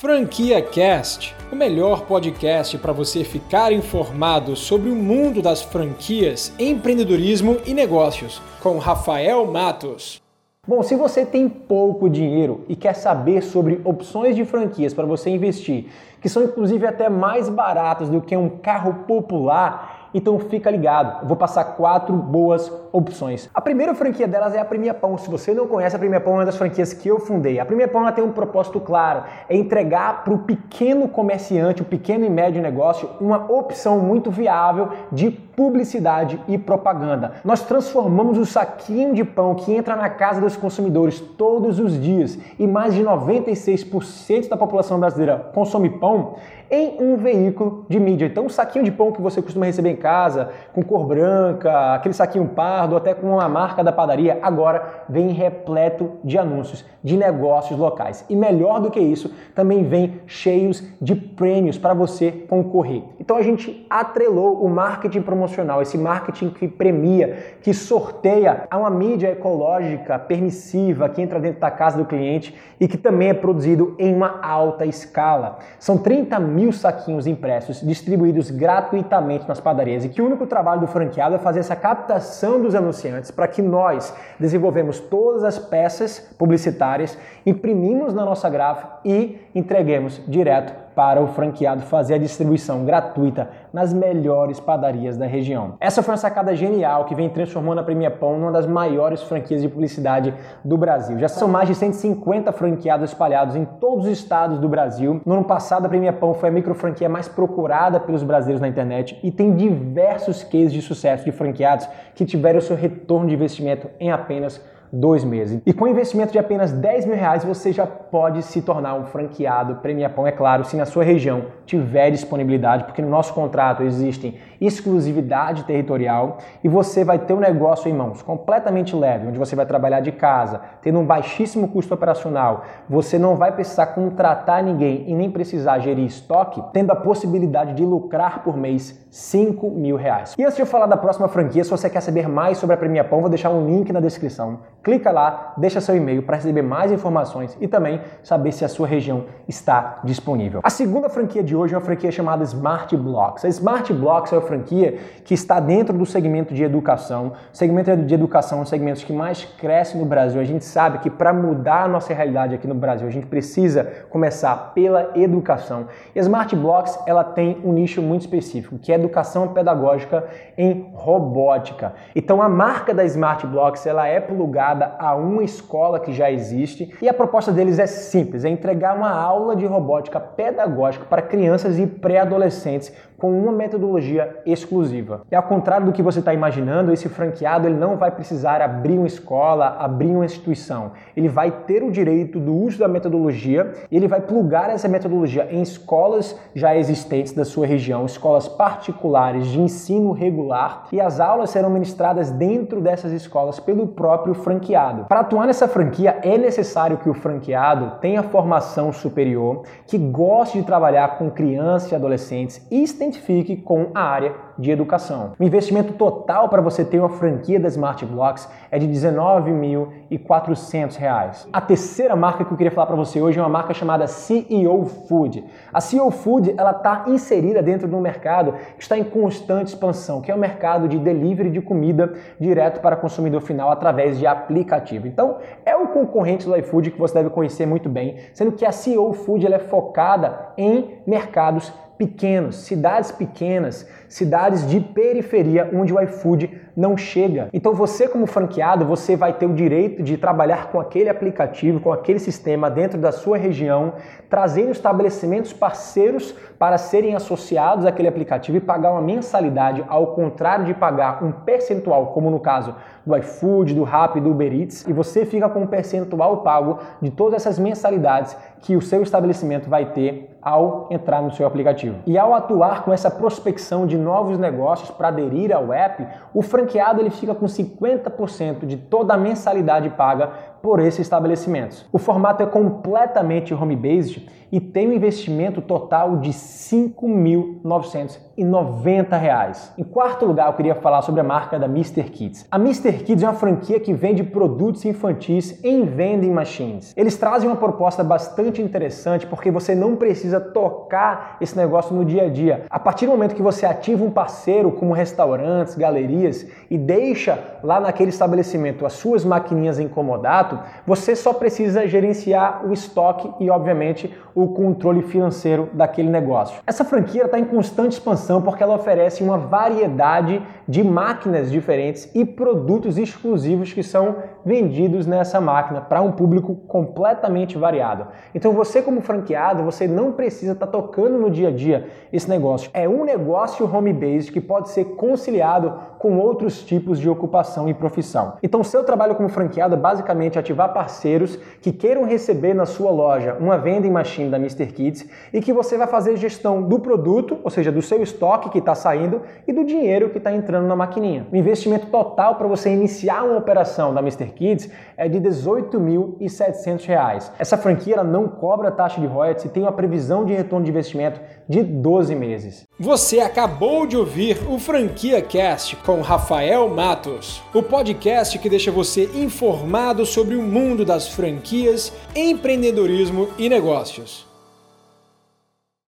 Franquia Cast, o melhor podcast para você ficar informado sobre o mundo das franquias, empreendedorismo e negócios, com Rafael Matos. Bom, se você tem pouco dinheiro e quer saber sobre opções de franquias para você investir, que são inclusive até mais baratas do que um carro popular, então fica ligado, eu vou passar quatro boas opções. A primeira franquia delas é a Premia Pão. Se você não conhece, a Premia Pão é uma das franquias que eu fundei. A Premia Pão tem um propósito claro, é entregar para o pequeno comerciante, o pequeno e médio negócio, uma opção muito viável de publicidade e propaganda. Nós transformamos o saquinho de pão que entra na casa dos consumidores todos os dias e mais de 96% da população brasileira consome pão em um veículo de mídia. Então, o saquinho de pão que você costuma receber em casa, com cor branca, aquele saquinho pardo, até com uma marca da padaria, agora vem repleto de anúncios de negócios locais. E melhor do que isso, também vem cheios de prêmios para você concorrer. Então, a gente atrelou o marketing promocional, esse marketing que premia, que sorteia a uma mídia ecológica permissiva que entra dentro da casa do cliente e que também é produzido em uma alta escala. São 30 mil saquinhos impressos distribuídos gratuitamente nas padarias e que o único trabalho do franqueado é fazer essa captação dos anunciantes para que nós desenvolvemos todas as peças publicitárias, imprimimos na nossa gráfica e entreguemos direto para o franqueado fazer a distribuição gratuita nas melhores padarias da região. Essa foi uma sacada genial que vem transformando a Premia Pão numa das maiores franquias de publicidade do Brasil. Já são mais de 150 franqueados espalhados em todos os estados do Brasil. No ano passado, a Premia Pão foi a micro franquia mais procurada pelos brasileiros na internet e tem diversos cases de sucesso de franqueados que tiveram seu retorno de investimento em apenas dois meses. E com investimento de apenas 10 mil reais, você já pode se tornar um franqueado Premia Pão, é claro, se na sua região tiver disponibilidade, porque no nosso contrato existem exclusividade territorial e você vai ter um negócio em mãos completamente leve, onde você vai trabalhar de casa, tendo um baixíssimo custo operacional, você não vai precisar contratar ninguém e nem precisar gerir estoque, tendo a possibilidade de lucrar por mês 5 mil reais. E antes de eu falar da próxima franquia, se você quer saber mais sobre a Premia Pão, vou deixar um link na descrição clica lá, deixa seu e-mail para receber mais informações e também saber se a sua região está disponível. A segunda franquia de hoje é uma franquia chamada Smart Blocks. A Smart Blocks é uma franquia que está dentro do segmento de educação. O segmento de educação é um dos segmentos que mais cresce no Brasil. A gente sabe que para mudar a nossa realidade aqui no Brasil, a gente precisa começar pela educação. E a Smart Blocks, ela tem um nicho muito específico, que é educação pedagógica em robótica. Então a marca da Smart Blocks, ela é plugada ligada a uma escola que já existe e a proposta deles é simples, é entregar uma aula de robótica pedagógica para crianças e pré-adolescentes com uma metodologia exclusiva. E ao contrário do que você está imaginando, esse franqueado ele não vai precisar abrir uma escola, abrir uma instituição. Ele vai ter o direito do uso da metodologia e ele vai plugar essa metodologia em escolas já existentes da sua região, escolas particulares de ensino regular, e as aulas serão ministradas dentro dessas escolas pelo próprio franqueado. Para atuar nessa franquia, é necessário que o franqueado tenha formação superior, que goste de trabalhar com crianças e adolescentes e identifique com a área de educação. O investimento total para você ter uma franquia da Smart Blocks é de R$ 19.400. A terceira marca que eu queria falar para você hoje é uma marca chamada CEO Food. A CEO Food ela está inserida dentro de um mercado que está em constante expansão, que é o mercado de delivery de comida direto para consumidor final através de aplicativo. Então, é o concorrente do iFood que você deve conhecer muito bem, sendo que a CEO Food ela é focada em mercados pequenos, cidades pequenas, cidades de periferia onde o iFood não chega. Então você como franqueado, você vai ter o direito de trabalhar com aquele aplicativo, com aquele sistema dentro da sua região, trazendo estabelecimentos parceiros para serem associados àquele aplicativo e pagar uma mensalidade, ao contrário de pagar um percentual, como no caso do iFood, do Rappi, do Uber Eats, e você fica com um percentual pago de todas essas mensalidades que o seu estabelecimento vai ter ao entrar no seu aplicativo. E ao atuar com essa prospecção de novos negócios para aderir ao app, o franqueado ele fica com 50% de toda a mensalidade paga por esses estabelecimentos. O formato é completamente home-based e tem um investimento total de R$ 5.990. Em quarto lugar, eu queria falar sobre a marca da Mr. Kids. A Mr. Kids é uma franquia que vende produtos infantis em vending machines. Eles trazem uma proposta bastante interessante porque você não precisa tocar esse negócio no dia a dia. A partir do momento que você ativa um parceiro como restaurantes, galerias e deixa lá naquele estabelecimento as suas maquininhas em você só precisa gerenciar o estoque e, obviamente, o controle financeiro daquele negócio. Essa franquia está em constante expansão porque ela oferece uma variedade de máquinas diferentes e produtos exclusivos que são vendidos nessa máquina para um público completamente variado. Então você como franqueado, você não precisa estar tá tocando no dia a dia esse negócio. É um negócio home-based que pode ser conciliado com outros tipos de ocupação e profissão. Então seu trabalho como franqueado é basicamente ativar parceiros que queiram receber na sua loja uma vending machine da Mr. Kids e que você vai fazer gestão do produto, ou seja, do seu estoque que está saindo e do dinheiro que está entrando na maquininha. O investimento total para você iniciar uma operação da Mr. Kids é de R$ 18.700. Essa franquia não cobra taxa de royalties e tem uma previsão de retorno de investimento de 12 meses. Você acabou de ouvir o Franquia Cast com Rafael Matos, o podcast que deixa você informado sobre o mundo das franquias, empreendedorismo e negócios.